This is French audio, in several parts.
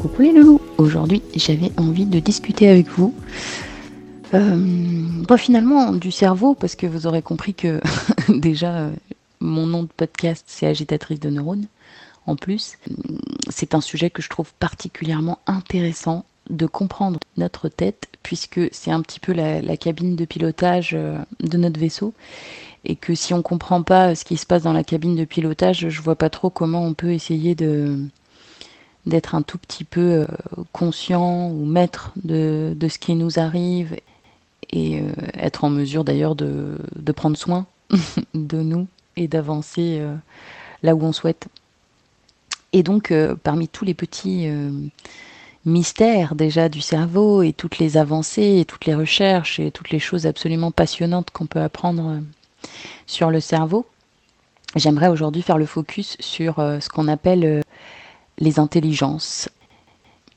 Coucou les loulous Aujourd'hui j'avais envie de discuter avec vous euh, pas finalement du cerveau parce que vous aurez compris que déjà euh, mon nom de podcast c'est agitatrice de neurones en plus. C'est un sujet que je trouve particulièrement intéressant de comprendre notre tête puisque c'est un petit peu la, cabine de pilotage euh, de notre vaisseau. Et que si on comprend pas ce qui se passe dans la cabine de pilotage je vois pas trop comment on peut essayer de d'être un tout petit peu euh, conscient ou maître de, de ce qui nous arrive et euh, être en mesure d'ailleurs de, prendre soin de nous et d'avancer euh, là où on souhaite. Et donc, euh, parmi tous les petits mystères déjà du cerveau et toutes les avancées et toutes les recherches et toutes les choses absolument passionnantes qu'on peut apprendre sur le cerveau, j'aimerais aujourd'hui faire le focus sur ce qu'on appelle les intelligences.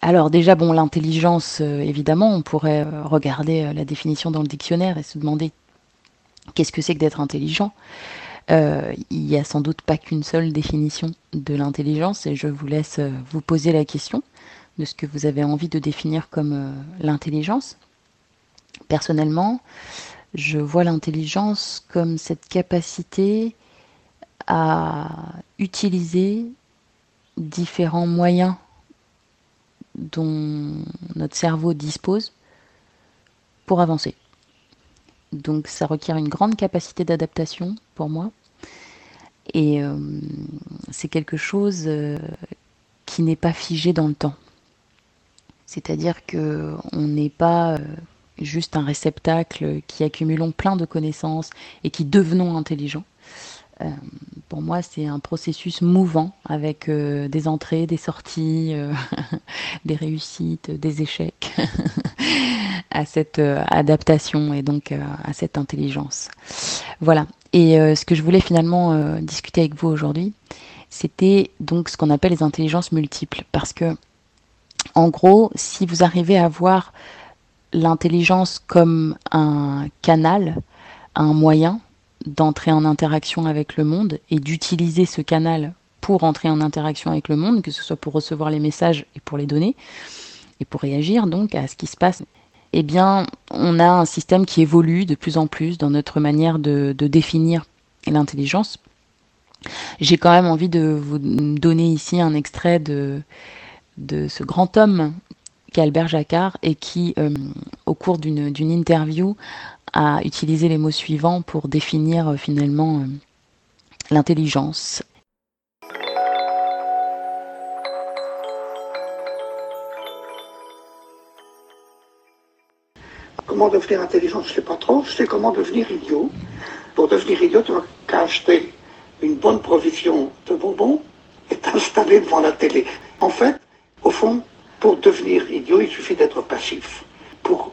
Alors déjà, bon, l'intelligence, euh, évidemment, on pourrait euh, regarder euh, la définition dans le dictionnaire et se demander qu'est-ce que c'est que d'être intelligent. Il n'y a sans doute pas qu'une seule définition de l'intelligence et je vous laisse vous poser la question de ce que vous avez envie de définir comme l'intelligence. Personnellement, je vois l'intelligence comme cette capacité à utiliser différents moyens dont notre cerveau dispose pour avancer. Donc ça requiert une grande capacité d'adaptation pour moi. Et euh, c'est quelque chose euh, qui n'est pas figé dans le temps. C'est-à-dire que on n'est pas euh, juste un réceptacle qui accumulons plein de connaissances et qui devenons intelligents. Euh, pour moi, c'est un processus mouvant avec euh, des entrées, des sorties, euh, des réussites, des échecs à cette adaptation et donc à cette intelligence. Voilà. Et ce que je voulais finalement discuter avec vous aujourd'hui, c'était donc ce qu'on appelle les intelligences multiples. Parce que, en gros, si vous arrivez à voir l'intelligence comme un canal, un moyen d'entrer en interaction avec le monde et d'utiliser ce canal pour entrer en interaction avec le monde, que ce soit pour recevoir les messages et pour les donner, et pour réagir donc à ce qui se passe, eh bien, on a un système qui évolue de plus en plus dans notre manière de, définir l'intelligence. J'ai quand même envie de vous donner ici un extrait de ce grand homme Albert Jacquard et qui, euh, au cours d'une d'une interview, a utilisé les mots suivants pour définir euh, finalement euh, l'intelligence. Comment devenir intelligent, je ne sais pas trop. Je sais comment devenir idiot. Pour devenir idiot, tu n'as qu'à acheter une bonne provision de bonbons et t'installer devant la télé. En fait, au fond, pour devenir idiot, il suffit d'être passif. Pour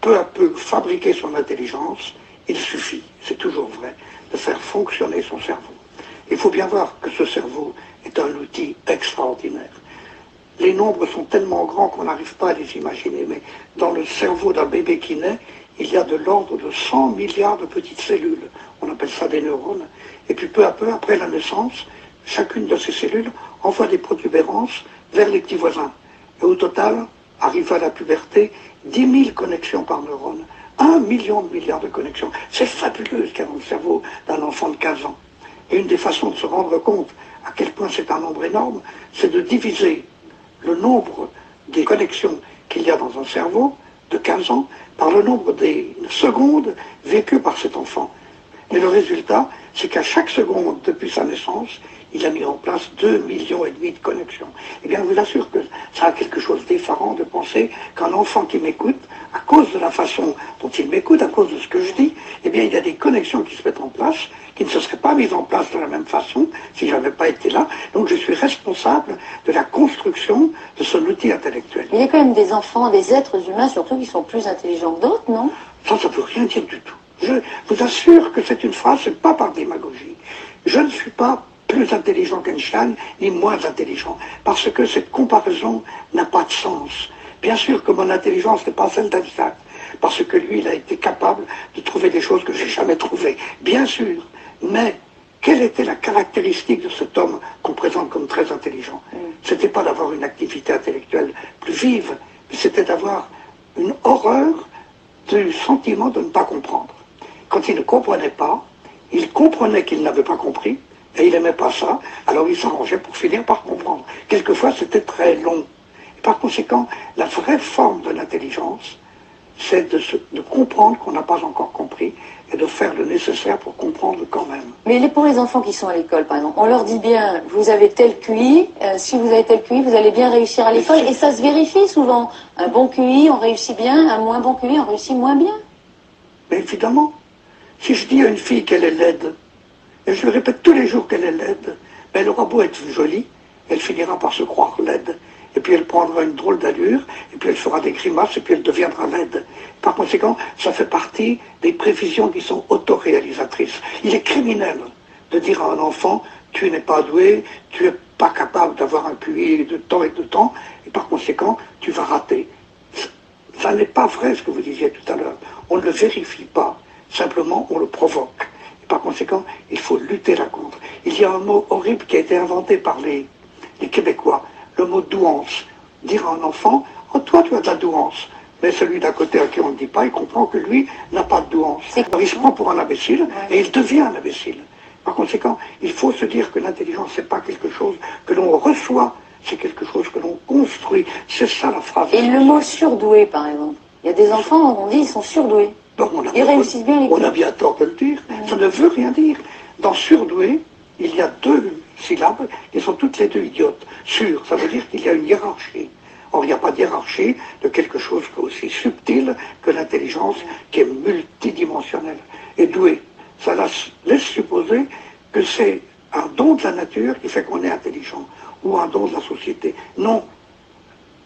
peu à peu fabriquer son intelligence, il suffit, c'est toujours vrai, de faire fonctionner son cerveau. Il faut bien voir que ce cerveau est un outil extraordinaire. Les nombres sont tellement grands qu'on n'arrive pas à les imaginer, mais dans le cerveau d'un bébé qui naît, il y a de l'ordre de 100 milliards de petites cellules. On appelle ça des neurones. Et puis peu à peu, après la naissance, chacune de ces cellules envoie des protubérances vers les petits voisins. Au total, arrive à la puberté, 10 000 connexions par neurone. Un million de milliards de connexions. C'est fabuleux ce qu'il y a dans le cerveau d'un enfant de 15 ans. Et une des façons de se rendre compte à quel point c'est un nombre énorme, c'est de diviser le nombre des connexions qu'il y a dans un cerveau de 15 ans par le nombre des secondes vécues par cet enfant. Et le résultat, c'est qu'à chaque seconde depuis sa naissance, il a mis en place 2 millions et demi de connexions. Eh bien, je vous assure que ça a quelque chose d'effarant de penser qu'un enfant qui m'écoute, à cause de la façon dont il m'écoute, à cause de ce que je dis, eh bien, il y a des connexions qui se mettent en place qui ne se seraient pas mises en place de la même façon si je n'avais pas été là. Donc, je suis responsable de la construction de son outil intellectuel. Il y a quand même des enfants, des êtres humains surtout, qui sont plus intelligents que d'autres, non? Ça, ça veut rien dire du tout. Je vous assure que c'est une phrase, pas par démagogie. Je ne suis pas plus intelligent qu'Einstein, ni moins intelligent, parce que cette comparaison n'a pas de sens. Bien sûr que mon intelligence n'est pas celle d'Einstein, parce que lui, il a été capable de trouver des choses que j'ai jamais trouvées. Bien sûr, mais quelle était la caractéristique de cet homme qu'on présente comme très intelligent? C'était pas d'avoir une activité intellectuelle plus vive, mais c'était d'avoir une horreur du sentiment de ne pas comprendre. Quand il ne comprenait pas, il comprenait qu'il n'avait pas compris, et il n'aimait pas ça, alors il s'arrangeait pour finir par comprendre. Quelquefois, c'était très long. Et par conséquent, la vraie forme de l'intelligence, c'est de, comprendre qu'on n'a pas encore compris et de faire le nécessaire pour comprendre quand même. Mais pour les enfants qui sont à l'école, par exemple, on leur dit bien, vous avez tel QI, euh, si vous avez tel QI, vous allez bien réussir à l'école, et ça se vérifie souvent. Un bon QI, on réussit bien, un moins bon QI, on réussit moins bien. Mais évidemment, si je dis à une fille qu'elle est laide, et je lui répète tous les jours qu'elle est laide, ben elle aura beau être jolie, elle finira par se croire laide. Et puis elle prendra une drôle d'allure, et puis elle fera des grimaces, et puis elle deviendra laide. Par conséquent, ça fait partie des prévisions qui sont autoréalisatrices. Il est criminel de dire à un enfant, tu n'es pas doué, tu n'es pas capable d'avoir un QI de temps et de temps, et par conséquent, tu vas rater. Ça n'est pas vrai ce que vous disiez tout à l'heure. On ne le vérifie pas. Simplement, on le provoque. Par conséquent, il faut lutter là contre. Il y a un mot horrible qui a été inventé par les, les Québécois, le mot douance. Dire à un enfant, oh toi tu as de la douance. Mais celui d'à côté à qui on ne dit pas, il comprend que lui n'a pas de douance. C'est Alors il se prend pour un imbécile et il devient un imbécile. Par conséquent, il faut se dire que l'intelligence, c'est pas quelque chose que l'on reçoit, c'est quelque chose que l'on construit. C'est ça la phrase. Et le mot surdoué, par exemple. Il y a des enfants, on dit, ils sont surdoués. Donc, on a Ils réussissent bien l'école. On a bien tort de le dire. Ça ne veut rien dire. Dans surdoué, il y a deux syllabes qui sont toutes les deux idiotes. Sûr, ça veut dire qu'il y a une hiérarchie. Or, il n'y a pas de hiérarchie de quelque chose aussi subtil que l'intelligence qui est multidimensionnelle. Et doué, ça laisse supposer que c'est un don de la nature qui fait qu'on est intelligent ou un don de la société. Non,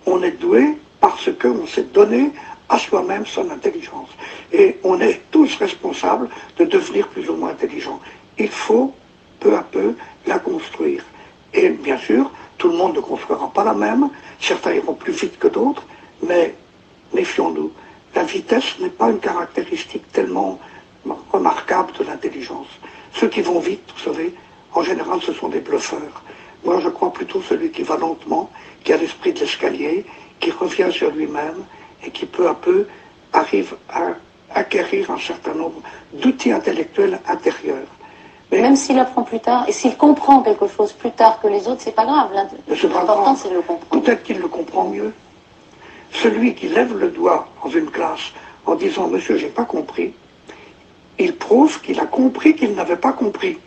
on est doué parce qu'on s'est donné à soi-même son intelligence. Et on est tous responsables de devenir plus ou moins intelligents. Il faut peu à peu la construire. Et bien sûr, tout le monde ne construira pas la même. Certains iront plus vite que d'autres, mais méfions-nous. La vitesse n'est pas une caractéristique tellement remarquable de l'intelligence. Ceux qui vont vite, vous savez, en général, ce sont des bluffeurs. Moi, je crois plutôt celui qui va lentement, qui a l'esprit de l'escalier, qui revient sur lui-même et qui peu à peu arrive à acquérir un certain nombre d'outils intellectuels intérieurs. Mais Même s'il apprend plus tard, et s'il comprend quelque chose plus tard que les autres, c'est pas grave. L'important, c'est de le comprendre. Peut-être qu'il le comprend mieux. Celui qui lève le doigt dans une classe en disant Monsieur, j'ai pas compris, il prouve qu'il a compris qu'il n'avait pas compris.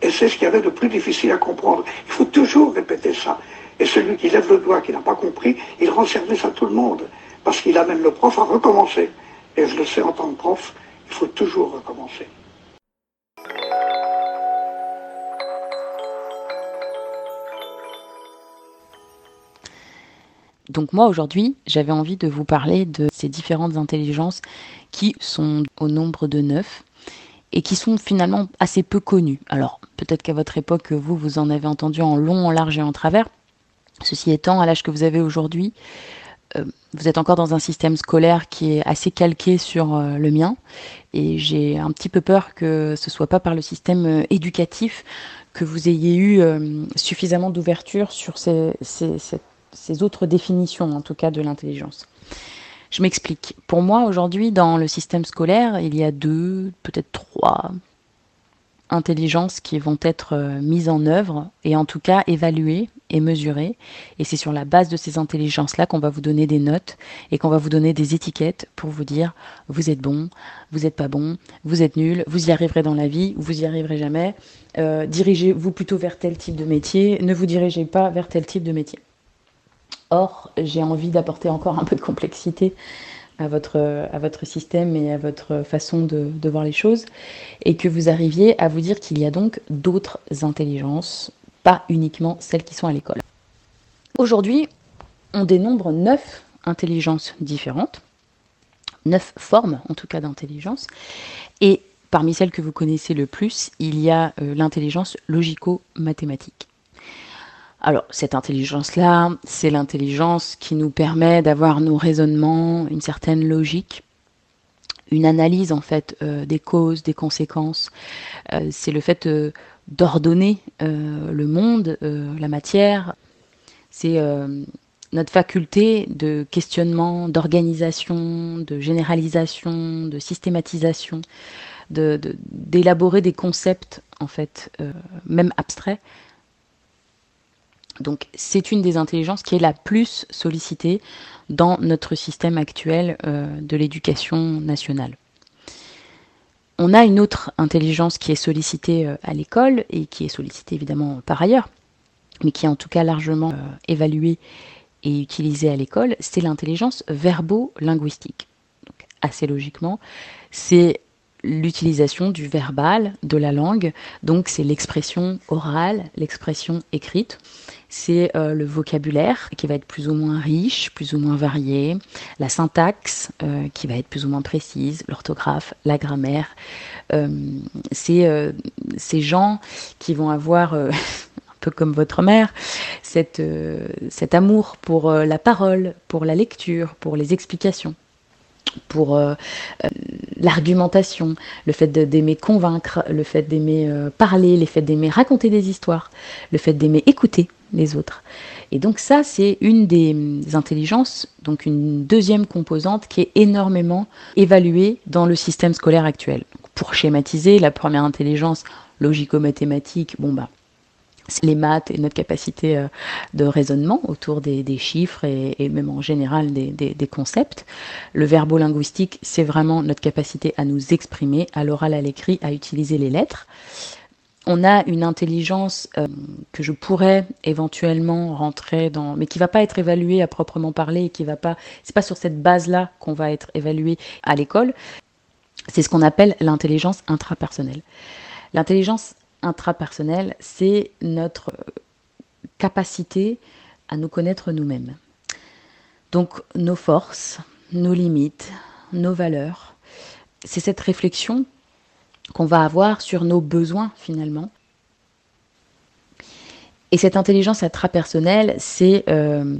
Et c'est ce qu'il y avait de plus difficile à comprendre. Il faut toujours répéter ça. Et celui qui lève le doigt, qui n'a pas compris, il rend service à tout le monde. Parce qu'il amène le prof à recommencer. Et je le sais en tant que prof, il faut toujours recommencer. Donc moi aujourd'hui, j'avais envie de vous parler de ces différentes intelligences qui sont au nombre de neuf et qui sont finalement assez peu connues. Alors peut-être qu'à votre époque, vous, vous en avez entendu en long, en large et en travers. Ceci étant, à l'âge que vous avez aujourd'hui, vous êtes encore dans un système scolaire qui est assez calqué sur euh, le mien et j'ai un petit peu peur que ce soit pas par le système euh, éducatif que vous ayez eu euh, suffisamment d'ouverture sur ces, ces autres définitions, en tout cas, de l'intelligence. Je m'explique. Pour moi, aujourd'hui, dans le système scolaire, il y a deux, peut-être trois intelligences qui vont être euh, mises en œuvre et en tout cas évaluées et mesurées. Et c'est sur la base de ces intelligences-là qu'on va vous donner des notes et qu'on va vous donner des étiquettes pour vous dire vous êtes bon, vous n'êtes pas bon, vous êtes nul, vous y arriverez dans la vie ou vous y arriverez jamais. Euh, dirigez-vous plutôt vers tel type de métier, ne vous dirigez pas vers tel type de métier. Or, j'ai envie d'apporter encore un peu de complexité à votre, système et à votre façon de, de voir les choses, et que vous arriviez à vous dire qu'il y a donc d'autres intelligences, pas uniquement celles qui sont à l'école. Aujourd'hui, on dénombre neuf intelligences différentes. neuf formes, en tout cas, d'intelligence. Et parmi celles que vous connaissez le plus, il y a euh, l'intelligence logico-mathématique. Alors, cette intelligence-là, c'est l'intelligence qui nous permet d'avoir nos raisonnements, une certaine logique, une analyse en fait euh, des causes, des conséquences. Euh, c'est le fait euh, d'ordonner le monde, la matière. C'est notre faculté de questionnement, d'organisation, de généralisation, de systématisation, d'élaborer des concepts en fait, même abstraits. Donc c'est une des intelligences qui est la plus sollicitée dans notre système actuel euh, de l'éducation nationale. On a une autre intelligence qui est sollicitée euh, à l'école et qui est sollicitée évidemment par ailleurs, mais qui est en tout cas largement euh, évaluée et utilisée à l'école, c'est l'intelligence verbo-linguistique. Assez logiquement, c'est l'utilisation du verbal, de la langue, donc c'est l'expression orale, l'expression écrite, c'est euh, le vocabulaire qui va être plus ou moins riche, plus ou moins varié, la syntaxe euh, qui va être plus ou moins précise, l'orthographe, la grammaire. Euh, c'est ces gens qui vont avoir, un peu comme votre mère, cet amour pour la parole, pour la lecture, pour les explications pour euh, euh, l'argumentation, le fait d'aimer convaincre, le fait d'aimer euh, parler, le fait d'aimer raconter des histoires, le fait d'aimer écouter les autres. Et donc ça, c'est une des intelligences, donc une deuxième composante qui est énormément évaluée dans le système scolaire actuel. Pour schématiser, la première intelligence logico-mathématique, bon bah, les maths et notre capacité euh, de raisonnement autour des, chiffres et, même en général des concepts. Le verbo-linguistique, c'est vraiment notre capacité à nous exprimer, à l'oral, à l'écrit, à utiliser les lettres. On a une intelligence euh, que je pourrais éventuellement rentrer dans, mais qui va pas être évaluée à proprement parler et qui va pas, c'est pas sur cette base-là qu'on va être évalué à l'école. C'est ce qu'on appelle l'intelligence intrapersonnelle. L'intelligence intrapersonnelle, c'est notre capacité à nous connaître nous-mêmes. Donc nos forces, nos limites, nos valeurs, c'est cette réflexion qu'on va avoir sur nos besoins finalement. Et cette intelligence intrapersonnelle, c'est euh,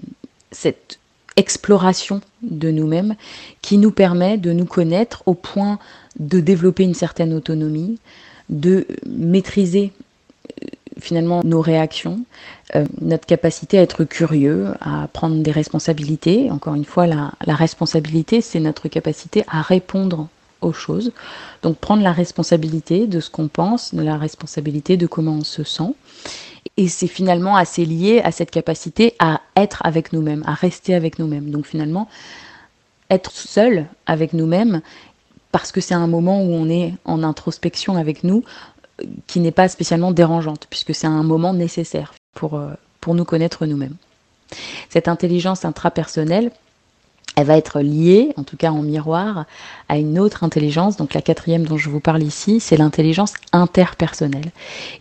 cette exploration de nous-mêmes qui nous permet de nous connaître au point de développer une certaine autonomie, de maîtriser euh, finalement nos réactions, euh, notre capacité à être curieux, à prendre des responsabilités. Encore une fois, la, la responsabilité, c'est notre capacité à répondre aux choses. Donc prendre la responsabilité de ce qu'on pense, de la responsabilité de comment on se sent. Et c'est finalement assez lié à cette capacité à être avec nous-mêmes, à rester avec nous-mêmes. Donc finalement, être seul avec nous-mêmes, parce que c'est un moment où on est en introspection avec nous, qui n'est pas spécialement dérangeante, puisque c'est un moment nécessaire pour, euh, pour nous connaître nous-mêmes. Cette intelligence intrapersonnelle, elle va être liée, en tout cas en miroir, à une autre intelligence. Donc la quatrième dont je vous parle ici, c'est l'intelligence interpersonnelle.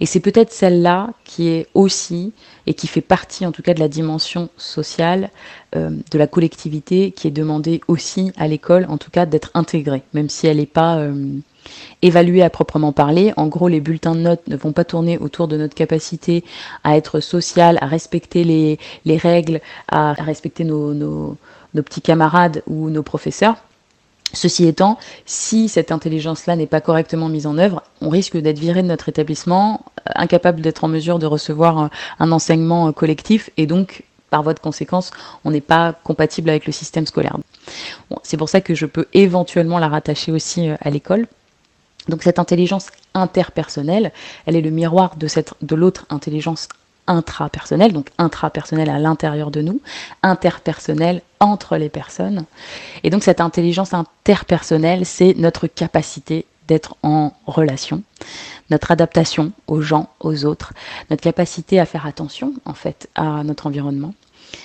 Et c'est peut-être celle-là qui est aussi, et qui fait partie en tout cas de la dimension sociale, euh, de la collectivité, qui est demandée aussi à l'école, en tout cas d'être intégrée, même si elle n'est pas... euh, évaluée à proprement parler. En gros, les bulletins de notes ne vont pas tourner autour de notre capacité à être social, à respecter les, les règles, à, respecter nos, nos petits camarades ou nos professeurs. Ceci étant, si cette intelligence-là n'est pas correctement mise en œuvre, on risque d'être viré de notre établissement, euh, incapable d'être en mesure de recevoir un, un enseignement euh, collectif et donc, par voie de conséquence, on n'est pas compatible avec le système scolaire. C'est pour ça que je peux éventuellement la rattacher aussi euh, à l'école. Donc cette intelligence interpersonnelle, elle est le miroir de, cette, de l'autre intelligence intrapersonnelle, donc intrapersonnelle à l'intérieur de nous, interpersonnelle entre les personnes. Et donc cette intelligence interpersonnelle, c'est notre capacité d'être en relation, notre adaptation aux gens, aux autres, notre capacité à faire attention en fait à notre environnement.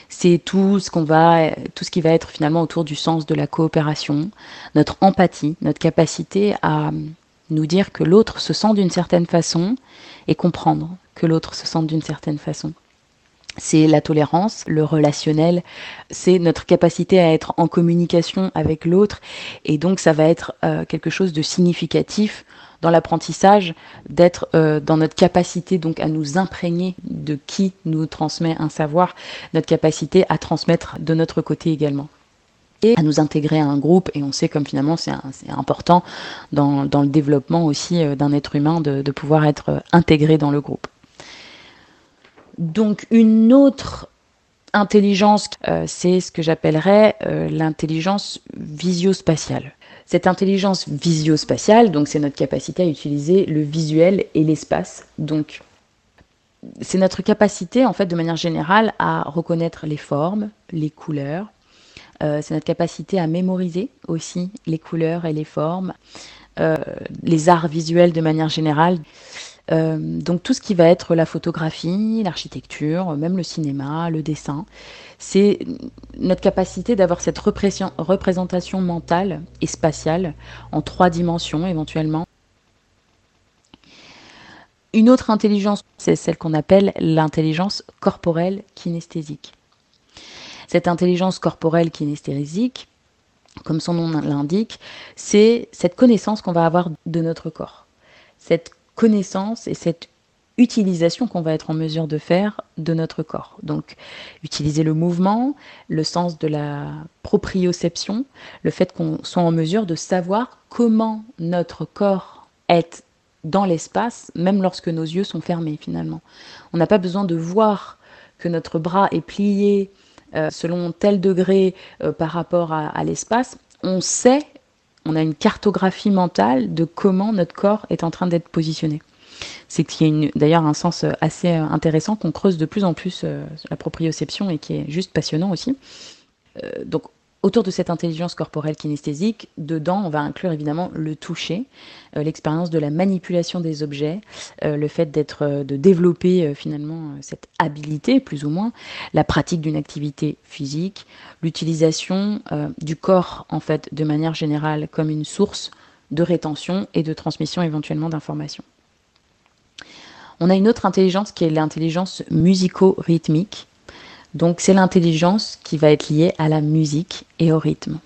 C'est tout ce qu'on va, tout ce qui va être finalement autour du sens de la coopération, notre empathie, notre capacité à nous dire que l'autre se sent d'une certaine façon et comprendre que l'autre se sente d'une certaine façon. c'est la tolérance, le relationnel, c'est notre capacité à être en communication avec l'autre, et donc ça va être euh, quelque chose de significatif dans l'apprentissage, d'être euh, dans notre capacité donc à nous imprégner de qui nous transmet un savoir, notre capacité à transmettre de notre côté également et à nous intégrer à un groupe. Et on sait comme finalement c'est important dans, le développement aussi euh, d'un être humain de, pouvoir être intégré dans le groupe. Donc une autre intelligence, euh, c'est ce que j'appellerais euh, l'intelligence visio-spatiale. Cette intelligence visio-spatiale, donc c'est notre capacité à utiliser le visuel et l'espace. Donc c'est notre capacité en fait de manière générale à reconnaître les formes, les couleurs, euh, c'est notre capacité à mémoriser aussi les couleurs et les formes, les arts visuels de manière générale. Euh, donc tout ce qui va être la photographie, l'architecture, même le cinéma, le dessin, c'est notre capacité d'avoir cette représentation mentale et spatiale en trois dimensions éventuellement. Une autre intelligence, c'est celle qu'on appelle l'intelligence corporelle kinesthésique. Cette intelligence corporelle kinesthésique, comme son nom l'indique, c'est cette connaissance qu'on va avoir de notre corps. Cette connaissance et cette utilisation qu'on va être en mesure de faire de notre corps. Donc, utiliser le mouvement, le sens de la proprioception, le fait qu'on soit en mesure de savoir comment notre corps est dans l'espace, même lorsque nos yeux sont fermés finalement. On n'a pas besoin de voir que notre bras est plié euh, selon tel degré euh, par rapport à, à l'espace, on sait, on a une cartographie mentale de comment notre corps est en train d'être positionné. C'est qu'il y a d'ailleurs un sens assez intéressant qu'on creuse de plus en plus euh, la proprioception et qui est juste passionnant aussi. Euh, Autour de cette intelligence corporelle kinesthésique, dedans, on va inclure évidemment le toucher, euh, l'expérience de la manipulation des objets, euh, le fait d'être, euh, de développer finalement cette habilité, plus ou moins, la pratique d'une activité physique, l'utilisation du corps en fait de manière générale comme une source de rétention et de transmission éventuellement d'informations. On a une autre intelligence qui est l'intelligence musico-rythmique donc c'est l'intelligence qui va être liée à la musique et au rythme.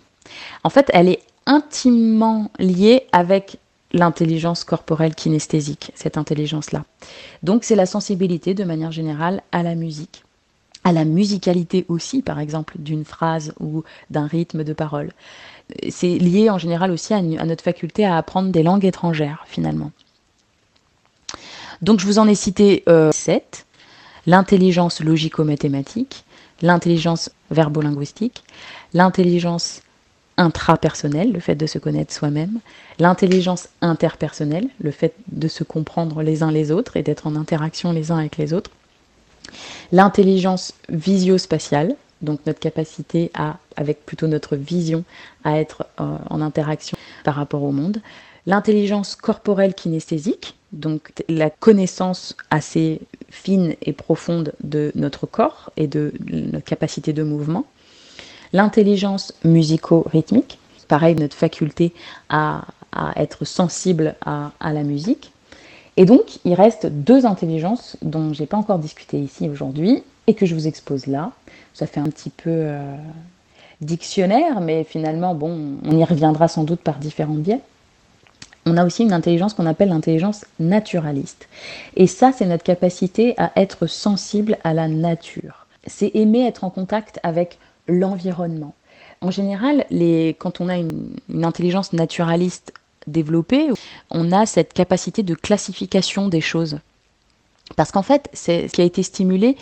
En fait, elle est intimement liée avec l'intelligence corporelle kinesthésique, cette intelligence-là. Donc c'est la sensibilité de manière générale à la musique, à la musicalité aussi, par exemple, d'une phrase ou d'un rythme de parole. C'est lié en général aussi à, notre faculté à apprendre des langues étrangères, finalement. Donc je vous en ai cité euh, sept l'intelligence logico-mathématique, l'intelligence verbo-linguistique, l'intelligence intrapersonnelle, le fait de se connaître soi-même, l'intelligence interpersonnelle, le fait de se comprendre les uns les autres et d'être en interaction les uns avec les autres, l'intelligence visio-spatiale, donc notre capacité à, avec plutôt notre vision, à être euh, en interaction par rapport au monde, l'intelligence corporelle kinesthésique, donc la connaissance assez fine et profonde de notre corps et de notre capacité de mouvement, l'intelligence musico-rythmique, pareil notre faculté à, être sensible à, à, la musique. Et donc il reste deux intelligences dont j'ai pas encore discuté ici aujourd'hui et que je vous expose là. Ça fait un petit peu euh, dictionnaire, mais finalement bon, on y reviendra sans doute par différents biais on a aussi une intelligence qu'on appelle l'intelligence naturaliste. Et ça, c'est notre capacité à être sensible à la nature. C'est aimer être en contact avec l'environnement. En général, quand on a une, une, intelligence naturaliste développée, on a cette capacité de classification des choses. Parce qu'en fait, c'est ce qui a été stimulé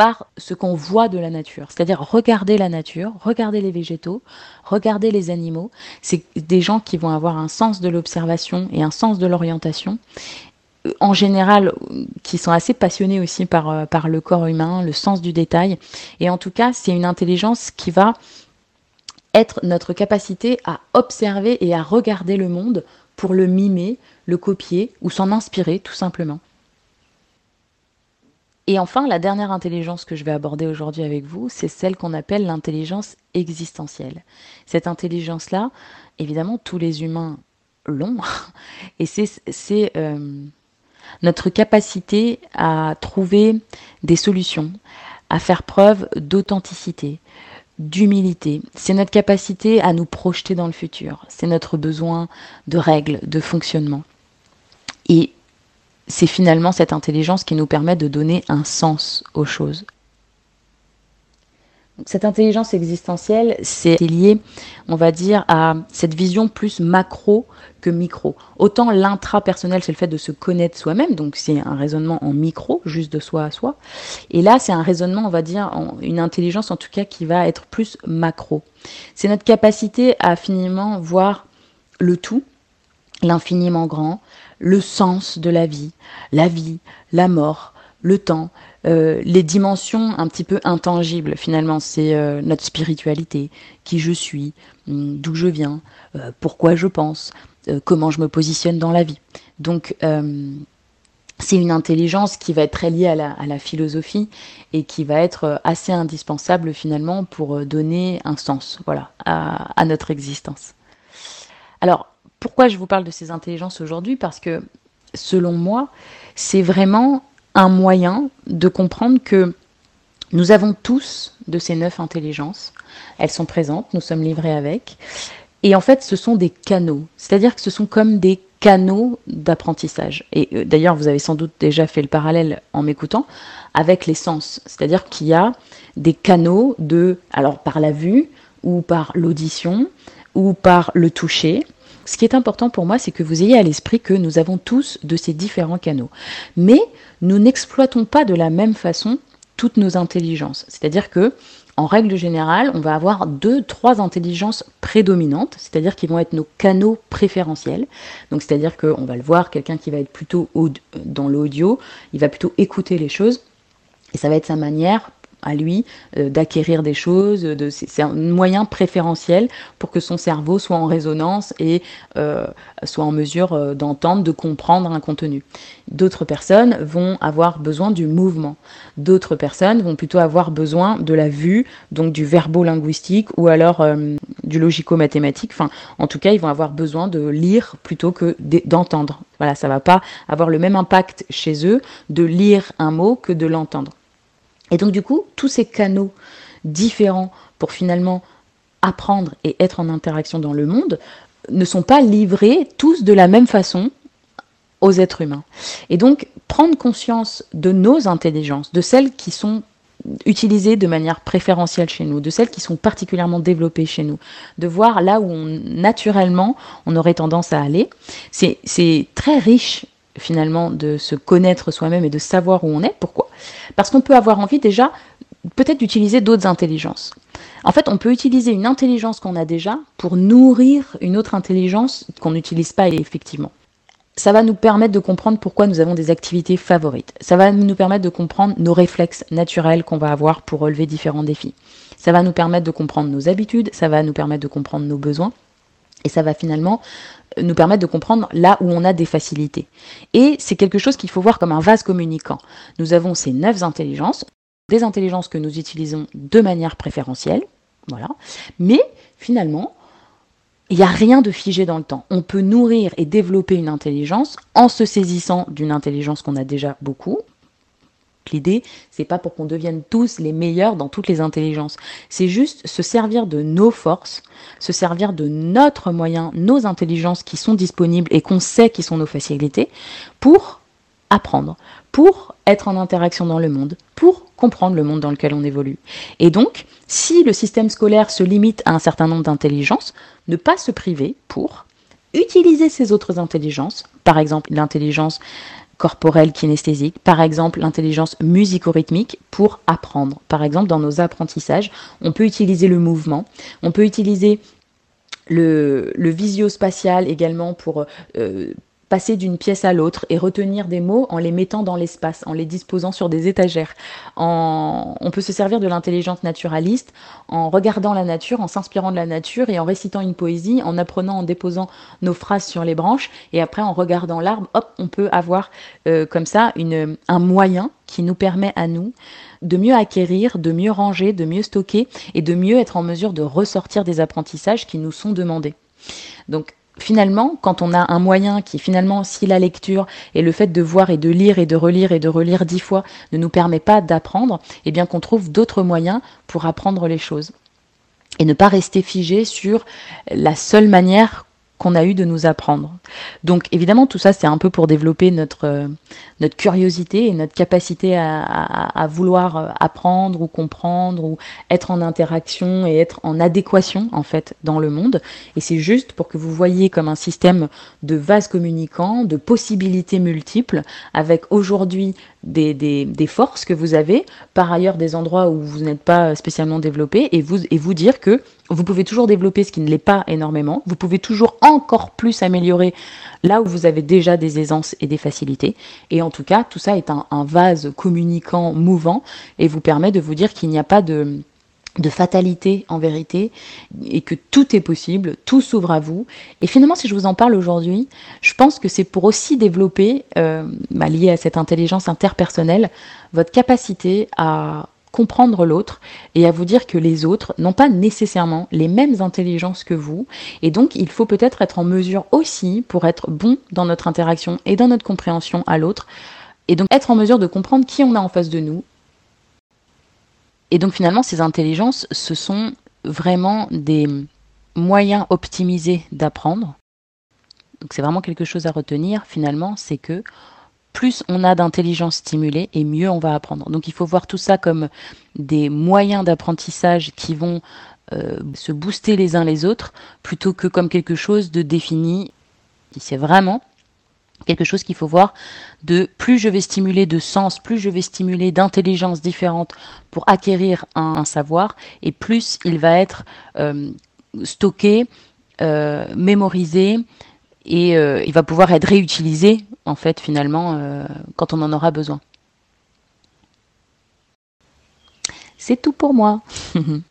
par ce qu'on voit de la nature, c'est-à-dire regarder la nature, regarder les végétaux, regarder les animaux. C'est des gens qui vont avoir un sens de l'observation et un sens de l'orientation en général, qui sont assez passionnés aussi par, par le corps humain, le sens du détail. Et en tout cas, c'est une intelligence qui va être notre capacité à observer et à regarder le monde pour le mimer, le copier ou s'en inspirer tout simplement. Et enfin, la dernière intelligence que je vais aborder aujourd'hui avec vous, c'est celle qu'on appelle l'intelligence existentielle. Cette intelligence-là, évidemment, tous les humains l'ont, et c'est euh, notre capacité à trouver des solutions, à faire preuve d'authenticité, d'humilité. C'est notre capacité à nous projeter dans le futur. C'est notre besoin de règles, de fonctionnement. Et c'est finalement cette intelligence qui nous permet de donner un sens aux choses. Cette intelligence existentielle, c'est lié, on va dire, à cette vision plus macro que micro. Autant l'intrapersonnel, c'est le fait de se connaître soi-même, donc c'est un raisonnement en micro, juste de soi à soi. Et là, c'est un raisonnement, on va dire, une intelligence en tout cas qui va être plus macro. C'est notre capacité à finalement voir le tout, l'infiniment grand, le sens de la vie, la vie, la mort, le temps, euh, les dimensions un petit peu intangibles finalement. C'est euh, notre spiritualité, qui je suis, hum, d'où je viens, euh, pourquoi je pense, comment je me positionne dans la vie. Donc c'est une intelligence qui va être très liée à la, à la, philosophie et qui va être assez indispensable finalement pour donner un sens voilà, à, à notre existence. Alors, pourquoi je vous parle de ces intelligences aujourd'hui Parce que, selon moi, c'est vraiment un moyen de comprendre que nous avons tous de ces neuf intelligences. Elles sont présentes, nous sommes livrés avec. Et en fait, ce sont des canaux. C'est-à-dire que ce sont comme des canaux d'apprentissage. Et euh, d'ailleurs, vous avez sans doute déjà fait le parallèle en m'écoutant avec les sens. C'est-à-dire qu'il y a des canaux de, alors par la vue, ou par l'audition, ou par le toucher, ce qui est important pour moi, c'est que vous ayez à l'esprit que nous avons tous de ces différents canaux. Mais nous n'exploitons pas de la même façon toutes nos intelligences. C'est-à-dire que, en règle générale, on va avoir deux, trois intelligences prédominantes, c'est-à-dire qui vont être nos canaux préférentiels. Donc, c'est-à-dire qu'on va le voir, quelqu'un qui va être plutôt dans l'audio, il va plutôt écouter les choses. Et ça va être sa manière à lui euh, d'acquérir des choses. C'est un moyen préférentiel pour que son cerveau soit en résonance et euh, soit en mesure euh, d'entendre, de comprendre un contenu. D'autres personnes vont avoir besoin du mouvement. D'autres personnes vont plutôt avoir besoin de la vue, donc du verbo-linguistique ou alors du logico-mathématique. En tout cas, ils vont avoir besoin de lire plutôt que d'entendre. Voilà, ça va pas avoir le même impact chez eux de lire un mot que de l'entendre. Et donc du coup, tous ces canaux différents pour finalement apprendre et être en interaction dans le monde ne sont pas livrés tous de la même façon aux êtres humains. Et donc, prendre conscience de nos intelligences, de celles qui sont utilisées de manière préférentielle chez nous, de celles qui sont particulièrement développées chez nous, de voir là où naturellement on aurait tendance à aller, c'est très riche finalement de se connaître soi-même et de savoir où on est. Pourquoi? Parce qu'on peut avoir envie déjà peut-être d'utiliser d'autres intelligences. En fait, on peut utiliser une intelligence qu'on a déjà pour nourrir une autre intelligence qu'on n'utilise pas effectivement. Ça va nous permettre de comprendre pourquoi nous avons des activités favorites. Ça va nous permettre de comprendre nos réflexes naturels qu'on va avoir pour relever différents défis. Ça va nous permettre de comprendre nos habitudes, ça va nous permettre de comprendre nos besoins. Et ça va finalement nous permettre de comprendre là où on a des facilités. Et c'est quelque chose qu'il faut voir comme un vase communicant. Nous avons ces neuf intelligences, des intelligences que nous utilisons de manière préférentielle, voilà. Mais finalement, il n'y a rien de figé dans le temps. On peut nourrir et développer une intelligence en se saisissant d'une intelligence qu'on a déjà beaucoup, L'idée, c'est pas pour qu'on devienne tous les meilleurs dans toutes les intelligences. C'est juste se servir de nos forces, se servir de notre moyen, nos intelligences qui sont disponibles et qu'on sait qui sont nos facilités pour apprendre, pour être en interaction dans le monde, pour comprendre le monde dans lequel on évolue. Et donc, si le système scolaire se limite à un certain nombre d'intelligences, ne pas se priver pour utiliser ces autres intelligences, par exemple l'intelligence corporelle kinesthésique, par exemple l'intelligence musico-rythmique pour apprendre. Par exemple, dans nos apprentissages, on peut utiliser le mouvement, on peut utiliser le, visio-spatial également pour euh, passer d'une pièce à l'autre et retenir des mots en les mettant dans l'espace, en les disposant sur des étagères. En... On peut se servir de l'intelligence naturaliste en regardant la nature, en s'inspirant de la nature et en récitant une poésie, en apprenant, en déposant nos phrases sur les branches et après en regardant l'arbre, hop, on peut avoir euh, comme ça une, un moyen qui nous permet à nous de mieux acquérir, de mieux ranger, de mieux stocker et de mieux être en mesure de ressortir des apprentissages qui nous sont demandés. Donc finalement, quand on a un moyen qui finalement, si la lecture et le fait de voir et de lire et de relire et de relire dix fois ne nous permet pas d'apprendre, eh bien qu'on trouve d'autres moyens pour apprendre les choses. Et ne pas rester figé sur la seule manière qu'on a eu de nous apprendre. Donc évidemment, tout ça, c'est un peu pour développer notre, euh, notre curiosité et notre capacité à, à, à, vouloir euh, apprendre ou comprendre ou être en interaction et être en adéquation en fait dans le monde. Et c'est juste pour que vous voyez comme un système de vases communicants, de possibilités multiples, avec aujourd'hui des, des, des, forces que vous avez, par ailleurs des endroits où vous n'êtes pas spécialement développé, et vous, et vous dire que vous pouvez toujours développer ce qui ne l'est pas énormément, vous pouvez toujours encore plus améliorer là où vous avez déjà des aisances et des facilités, et en tout cas, tout ça est un, un vase communicant mouvant, et vous permet de vous dire qu'il n'y a pas de de fatalité en vérité et que tout est possible, tout s'ouvre à vous. Et finalement, si je vous en parle aujourd'hui, je pense que c'est pour aussi développer, euh, bah, lié à cette intelligence interpersonnelle, votre capacité à comprendre l'autre et à vous dire que les autres n'ont pas nécessairement les mêmes intelligences que vous et donc il faut peut-être être en mesure aussi pour être bon dans notre interaction et dans notre compréhension à l'autre et donc être en mesure de comprendre qui on a en face de nous et donc finalement, ces intelligences, ce sont vraiment des moyens optimisés d'apprendre. Donc c'est vraiment quelque chose à retenir finalement, c'est que plus on a d'intelligence stimulée et mieux on va apprendre. Donc il faut voir tout ça comme des moyens d'apprentissage qui vont euh, se booster les uns les autres plutôt que comme quelque chose de défini. C'est vraiment quelque chose qu'il faut voir de plus je vais stimuler de sens, plus je vais stimuler d'intelligence différente pour acquérir un, savoir, et plus il va être euh, stocké, euh, mémorisé, et euh, il va pouvoir être réutilisé en fait finalement quand on en aura besoin. C'est tout pour moi.